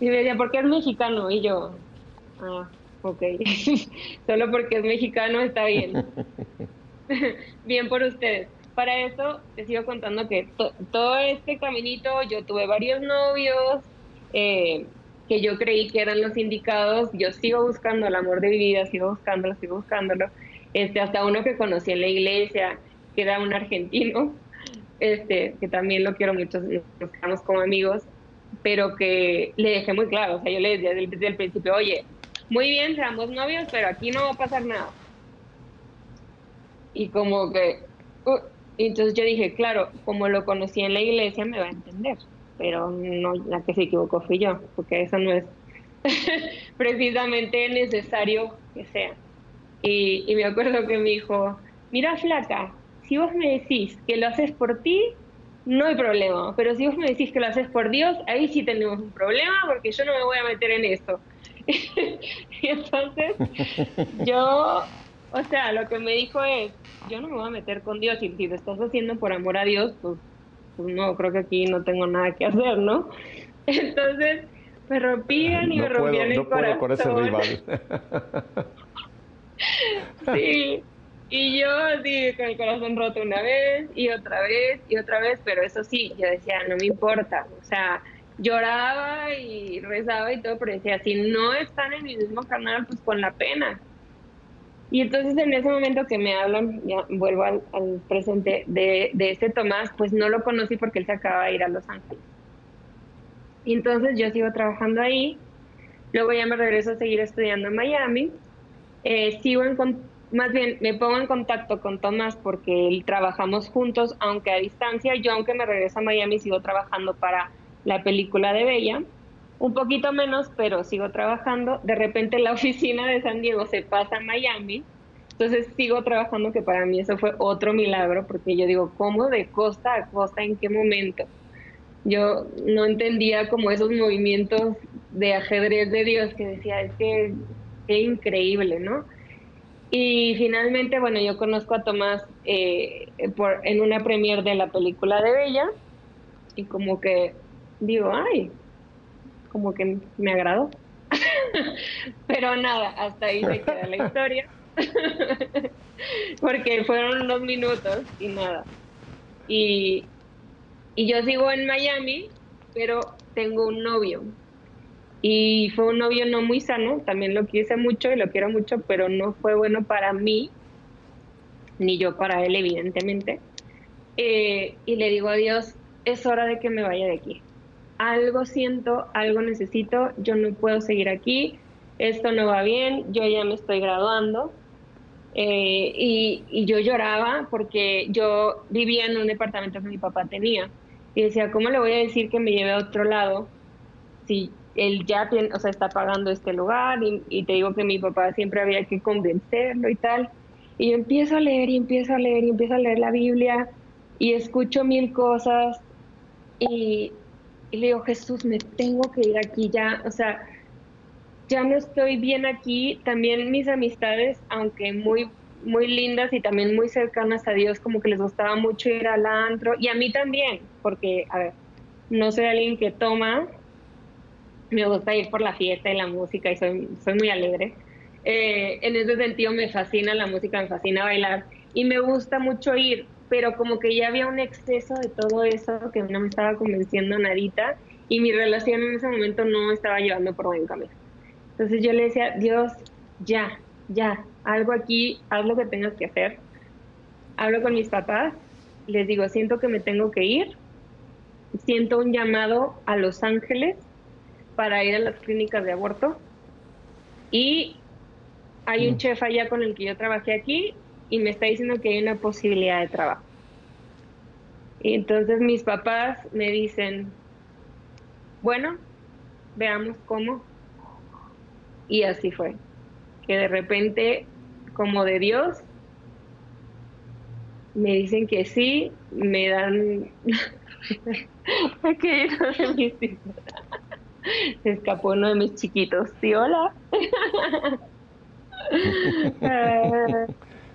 Y me decía, porque es mexicano. Y yo, ah, ok. Solo porque es mexicano está bien. bien por ustedes. Para eso te sigo contando que todo este caminito, yo tuve varios novios eh, que yo creí que eran los indicados. Yo sigo buscando el amor de mi vida, sigo buscándolo, sigo buscándolo. Este, hasta uno que conocí en la iglesia, que era un argentino, este, que también lo quiero mucho, nos quedamos como amigos, pero que le dejé muy claro, o sea, yo le decía desde, el principio, oye, muy bien, seamos novios, pero aquí no va a pasar nada. Y como que, uh, entonces yo dije, claro, como lo conocí en la iglesia, me va a entender, pero no, la que se equivocó fui yo, porque eso no es precisamente necesario que sea. Y, y me acuerdo que me dijo, mira flaca, si vos me decís que lo haces por ti, no hay problema. Pero si vos me decís que lo haces por Dios, ahí sí tenemos un problema porque yo no me voy a meter en eso. y entonces yo, o sea, lo que me dijo es, yo no me voy a meter con Dios y si lo estás haciendo por amor a Dios, pues, pues no, creo que aquí no tengo nada que hacer, ¿no? Entonces me rompían y me rompían el no corazón. Puedo con ese rival. sí, y yo así con el corazón roto una vez y otra vez y otra vez, pero eso sí, yo decía, no me importa, o sea, lloraba y rezaba y todo, pero decía, si no están en mi mismo canal, pues con la pena. Y entonces en ese momento que me hablan, ya vuelvo al, presente, de, de este Tomás, pues no lo conocí porque él se acaba de ir a Los Ángeles. Y entonces yo sigo trabajando ahí, luego ya me regreso a seguir estudiando en Miami, eh, sigo en, más bien me pongo en contacto con Tomás porque él trabajamos juntos, aunque a distancia. Yo, aunque me regreso a Miami, sigo trabajando para la película de Bella. Un poquito menos, pero sigo trabajando. De repente la oficina de San Diego se pasa a Miami. Entonces sigo trabajando, que para mí eso fue otro milagro, porque yo digo, ¿cómo de costa a costa? ¿En qué momento? Yo no entendía como esos movimientos de ajedrez de Dios que decía, es que increíble, ¿no? Y finalmente, bueno, yo conozco a Tomás eh, por, en una premiere de la película de Bella y como que digo, ay, como que me agradó. Pero nada, hasta ahí se queda la historia. Porque fueron unos minutos y nada. Y, y yo sigo en Miami, pero tengo un novio y fue un novio no muy sano, también lo quise mucho y lo quiero mucho, pero no fue bueno para mí, ni yo para él, evidentemente. Eh, y le digo a Dios, es hora de que me vaya de aquí. Algo siento, algo necesito, yo no puedo seguir aquí, esto no va bien, yo ya me estoy graduando. Eh, y, y yo lloraba porque yo vivía en un departamento que mi papá tenía. Y decía, ¿cómo le voy a decir que me lleve a otro lado si él ya o sea, está pagando este lugar y, te digo que mi papá siempre había que convencerlo y tal. Y yo empiezo a leer y empiezo a leer y empiezo a leer la Biblia y escucho mil cosas y, y le digo, Jesús, me tengo que ir aquí ya, o sea, ya no estoy bien aquí. También mis amistades, aunque muy muy lindas y también muy cercanas a Dios, como que les gustaba mucho ir al antro y a mí también, porque, a ver, no soy alguien que toma, me gusta ir por la fiesta y la música y soy, soy muy alegre. Eh, en ese sentido me fascina la música, me fascina bailar y me gusta mucho ir, pero como que ya había un exceso de todo eso que no me estaba convenciendo nadita y mi relación en ese momento no estaba llevando por buen camino. Entonces yo le decía, Dios, ya, ya, algo aquí, haz lo que tengas que hacer. Hablo con mis papás, les digo, siento que me tengo que ir, siento un llamado a Los Ángeles para ir a las clínicas de aborto y hay un mm. chef allá con el que yo trabajé aquí y me está diciendo que hay una posibilidad de trabajo. Y entonces mis papás me dicen, bueno, veamos cómo. Y así fue, que de repente, como de Dios, me dicen que sí, me dan... que de mis Se escapó uno de mis chiquitos. Sí, hola.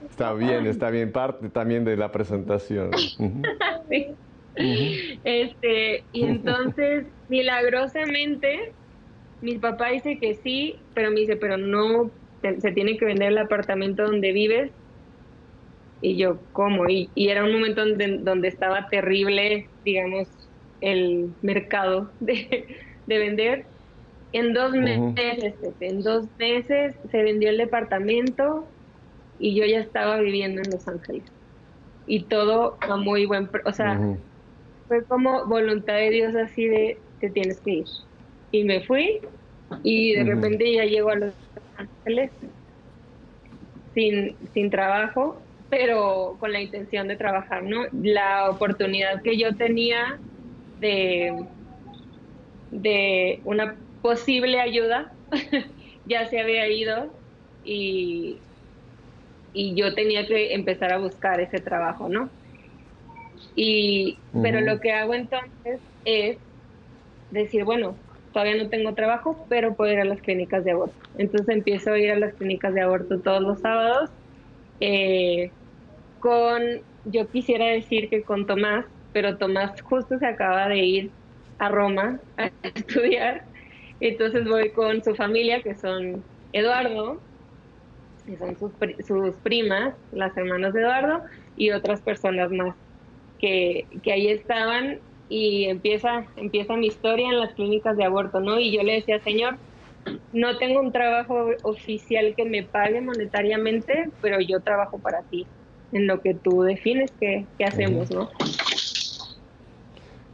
está bien, está bien, parte también de la presentación. Este, y entonces, milagrosamente, mi papá dice que sí, pero me dice, pero no, se tiene que vender el apartamento donde vives. Y yo, ¿cómo? Y, era un momento donde, donde, estaba terrible, digamos, el mercado de, vender. En dos meses, en dos meses se vendió el departamento y yo ya estaba viviendo en Los Ángeles. Y todo a muy buen, o sea, fue como voluntad de Dios así de, te tienes que ir. Y me fui y de repente ya llego a Los Ángeles sin, sin trabajo, pero con la intención de trabajar, ¿no? La oportunidad que yo tenía de, de una posible ayuda ya se había ido y, y yo tenía que empezar a buscar ese trabajo, ¿no? Y, pero lo que hago entonces es decir, bueno, todavía no tengo trabajo, pero puedo ir a las clínicas de aborto. Entonces empiezo a ir a las clínicas de aborto todos los sábados. Eh, con, yo quisiera decir que con Tomás, pero Tomás justo se acaba de ir a Roma a estudiar. Entonces voy con su familia, que son Eduardo, que son sus, sus primas, las hermanas de Eduardo, y otras personas más que, que ahí estaban y empieza, empieza mi historia en las clínicas de aborto, ¿no? Y yo le decía, Señor, no tengo un trabajo oficial que me pague monetariamente, pero yo trabajo para ti, en lo que tú defines que, hacemos, ¿no?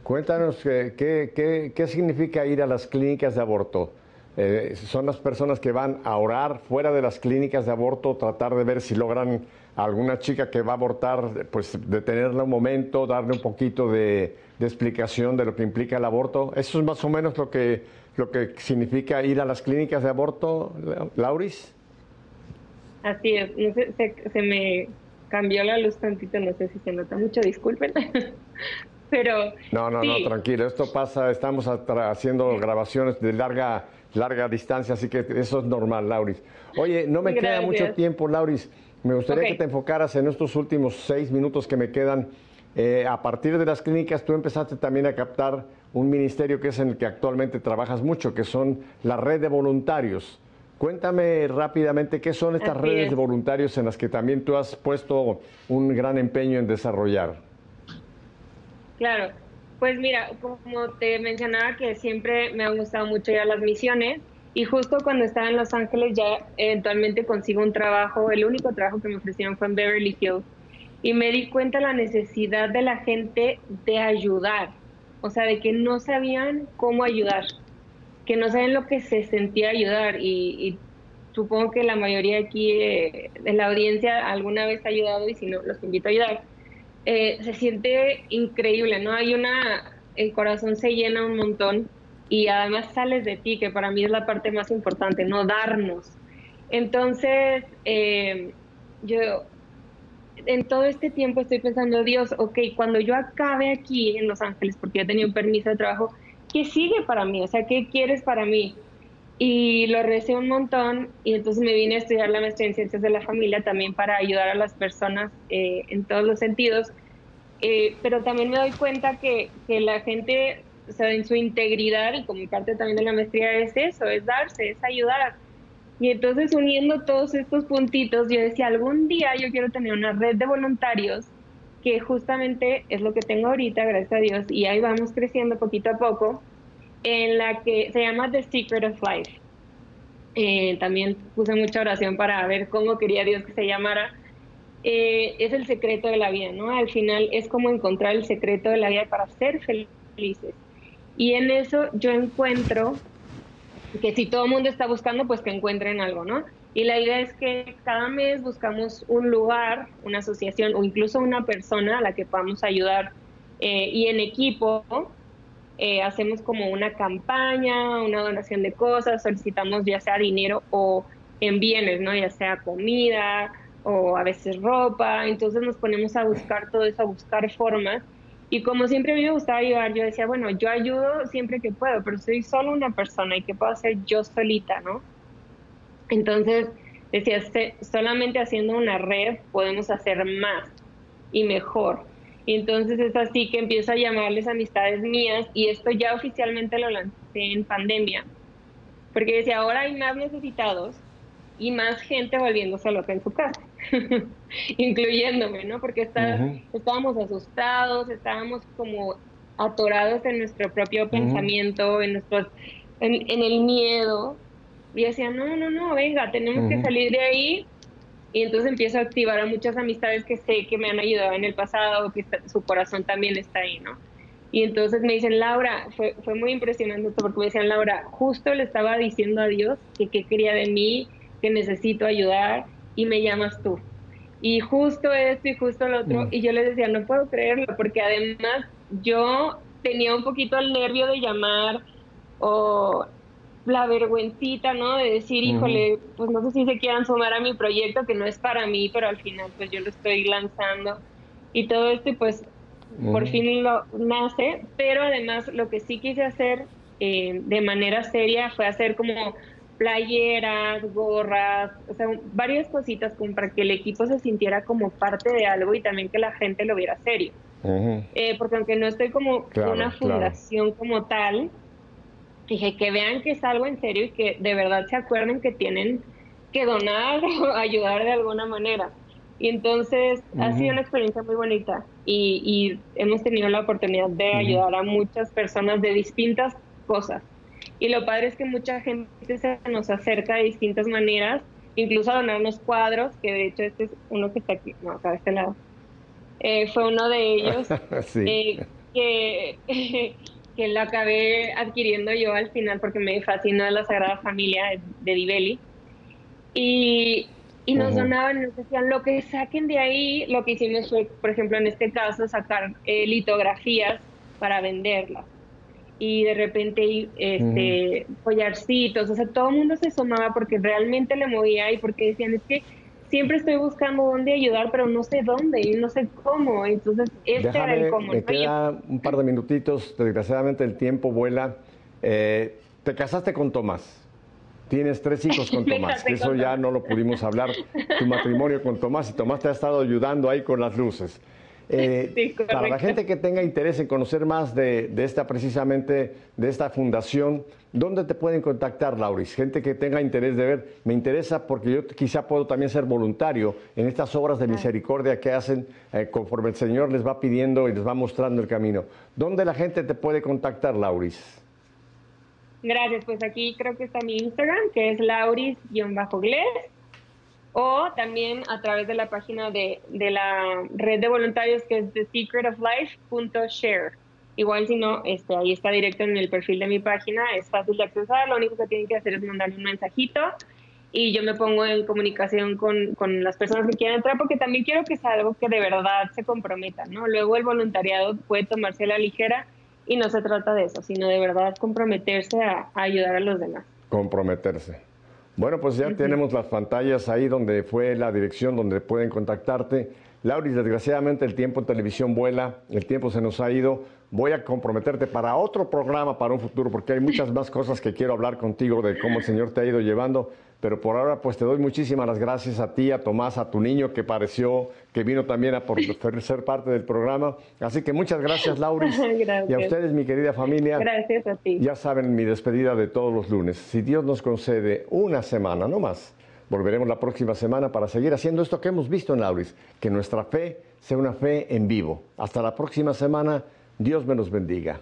Cuéntanos qué, qué, qué, significa ir a las clínicas de aborto. Eh, son las personas que van a orar fuera de las clínicas de aborto, tratar de ver si logran alguna chica que va a abortar, pues detenerla un momento, darle un poquito de, explicación de lo que implica el aborto. Eso es más o menos lo que, lo que significa ir a las clínicas de aborto, Lauris. Así es, se, me cambió la luz tantito, no sé si se nota mucho, disculpen. Pero. No, no, no, tranquilo. Esto pasa, estamos haciendo grabaciones de larga, larga distancia, así que eso es normal, Lauris. Oye, no me queda mucho tiempo, Lauris. Me gustaría que te enfocaras en estos últimos seis minutos que me quedan. Eh, a partir de las clínicas, tú empezaste también a captar un ministerio que es en el que actualmente trabajas mucho, que son la red de voluntarios. Cuéntame rápidamente qué son estas redes de voluntarios en las que también tú has puesto un gran empeño en desarrollar. Claro, pues mira, como te mencionaba que siempre me han gustado mucho ya las misiones, y justo cuando estaba en Los Ángeles ya eventualmente consigo un trabajo, el único trabajo que me ofrecieron fue en Beverly Hills. Y me di cuenta la necesidad de la gente de ayudar, o sea, de que no sabían cómo ayudar, que no saben lo que se sentía ayudar. Y, supongo que la mayoría aquí eh, de la audiencia alguna vez ha ayudado y si no, los invito a ayudar. Eh, se siente increíble, ¿no? Hay una, el corazón se llena un montón y además sales de ti, que para mí es la parte más importante, no darnos. Entonces, eh, yo en todo este tiempo estoy pensando, Dios, ok, cuando yo acabe aquí en Los Ángeles, porque ya tenía un permiso de trabajo, ¿qué sigue para mí? O sea, ¿qué quieres para mí? Y lo recé un montón y entonces me vine a estudiar la maestría en ciencias de la familia también para ayudar a las personas eh, en todos los sentidos. Eh, pero también me doy cuenta que, que la gente o sea, en su integridad y como parte también de la maestría es eso, es darse, es ayudar. Y entonces uniendo todos estos puntitos, yo decía, algún día yo quiero tener una red de voluntarios, que justamente es lo que tengo ahorita, gracias a Dios, y ahí vamos creciendo poquito a poco, en la que se llama The Secret of Life. Eh, también puse mucha oración para ver cómo quería Dios que se llamara. Eh, es el secreto de la vida, ¿no? Al final es como encontrar el secreto de la vida para ser felices. Y en eso yo encuentro que si todo el mundo está buscando, pues que encuentren algo, ¿no? Y la idea es que cada mes buscamos un lugar, una asociación o incluso una persona a la que podamos ayudar eh, y en equipo eh, hacemos como una campaña, una donación de cosas, solicitamos ya sea dinero o en bienes, ¿no? Ya sea comida o a veces ropa, entonces nos ponemos a buscar todo eso, a buscar formas y como siempre a mí me gustaba ayudar, yo decía, bueno, yo ayudo siempre que puedo, pero soy solo una persona y qué puedo hacer yo solita, ¿no? Entonces decía, solamente haciendo una red podemos hacer más y mejor. Y entonces es así que empiezo a llamarles amistades mías y esto ya oficialmente lo lancé en pandemia. Porque decía, ahora hay más necesitados y más gente volviéndose loca en su casa, incluyéndome, ¿no? Porque estábamos asustados, estábamos como atorados en nuestro propio pensamiento, en, nuestros, en, el miedo. Y decía, no, no, no, venga, tenemos que salir de ahí. Y entonces empiezo a activar a muchas amistades que sé que me han ayudado en el pasado, que su corazón también está ahí, ¿no? Y entonces me dicen, Laura, fue, fue muy impresionante esto porque me decían, Laura, justo le estaba diciendo a Dios que qué quería de mí, que necesito ayudar y me llamas tú. Y justo esto y justo lo otro. Mm. Y yo les decía, no puedo creerlo, porque además yo tenía un poquito el nervio de llamar o la vergüencita, ¿no? De decir, híjole, pues no sé si se quieran sumar a mi proyecto, que no es para mí, pero al final pues yo lo estoy lanzando. Y todo esto, pues por fin lo nace, pero además lo que sí quise hacer eh, de manera seria fue hacer como playeras, gorras, o sea, varias cositas como para que el equipo se sintiera como parte de algo y también que la gente lo viera serio. Eh, porque aunque no estoy como una fundación como tal, dije que vean que es algo en serio y que de verdad se acuerden que tienen que donar o ayudar de alguna manera. Y entonces ha sido una experiencia muy bonita y, y hemos tenido la oportunidad de ayudar a muchas personas de distintas cosas. Y lo padre es que mucha gente se nos acerca de distintas maneras, incluso a donarnos cuadros, que de hecho este es uno que está aquí, no, acá de este lado. Eh, fue uno de ellos eh, que, que lo acabé adquiriendo yo al final porque me fascinó la Sagrada Familia de, Dibeli. Y, y nos donaban, nos decían lo que saquen de ahí. Lo que hicimos fue, por ejemplo, en este caso, sacar eh, litografías para venderlas y de repente este collarcitos, o sea, todo el mundo se sumaba porque realmente le movía y porque decían, es que siempre estoy buscando dónde ayudar, pero no sé dónde y no sé cómo. Entonces, este era el cómo. Me queda un par de minutitos, desgraciadamente el tiempo vuela. Eh, te casaste con Tomás. Tienes tres hijos con Tomás, eso ya no lo pudimos hablar. Tu matrimonio con Tomás y Tomás te ha estado ayudando ahí con las luces. Eh, para la gente que tenga interés en conocer más de, esta precisamente, de esta fundación, ¿dónde te pueden contactar, Lauris? Gente que tenga interés de ver, me interesa porque yo quizá puedo también ser voluntario en estas obras de misericordia que hacen eh, conforme el Señor les va pidiendo y les va mostrando el camino. ¿Dónde la gente te puede contactar, Lauris? Gracias, pues aquí creo que está mi Instagram, que es lauris-gles o también a través de la página de, de la red de voluntarios que es thesecretoflife.share. Igual si no, este, ahí está directo en el perfil de mi página, es fácil de accesar, lo único que tienen que hacer es mandarle un mensajito y yo me pongo en comunicación con, con, las personas que quieran entrar porque también quiero que sea algo que de verdad se comprometa, ¿no? Luego el voluntariado puede tomarse a la ligera y no se trata de eso, sino de verdad comprometerse a ayudar a los demás. Comprometerse. Bueno, pues ya tenemos las pantallas ahí donde fue la dirección donde pueden contactarte. Lauris, desgraciadamente el tiempo en televisión vuela, el tiempo se nos ha ido. Voy a comprometerte para otro programa, para un futuro, porque hay muchas más cosas que quiero hablar contigo de cómo el Señor te ha ido llevando. pero por ahora pues te doy muchísimas las gracias a ti, a Tomás, a tu niño que pareció que vino también a por ser parte del programa. Así que muchas gracias, Lauris. gracias. Y a ustedes, mi querida familia. Gracias a ti. Ya saben mi despedida de todos los lunes. Si Dios nos concede una semana, no más, volveremos la próxima semana para seguir haciendo esto que hemos visto en Lauris, que nuestra fe sea una fe en vivo. Hasta la próxima semana. Dios me los bendiga.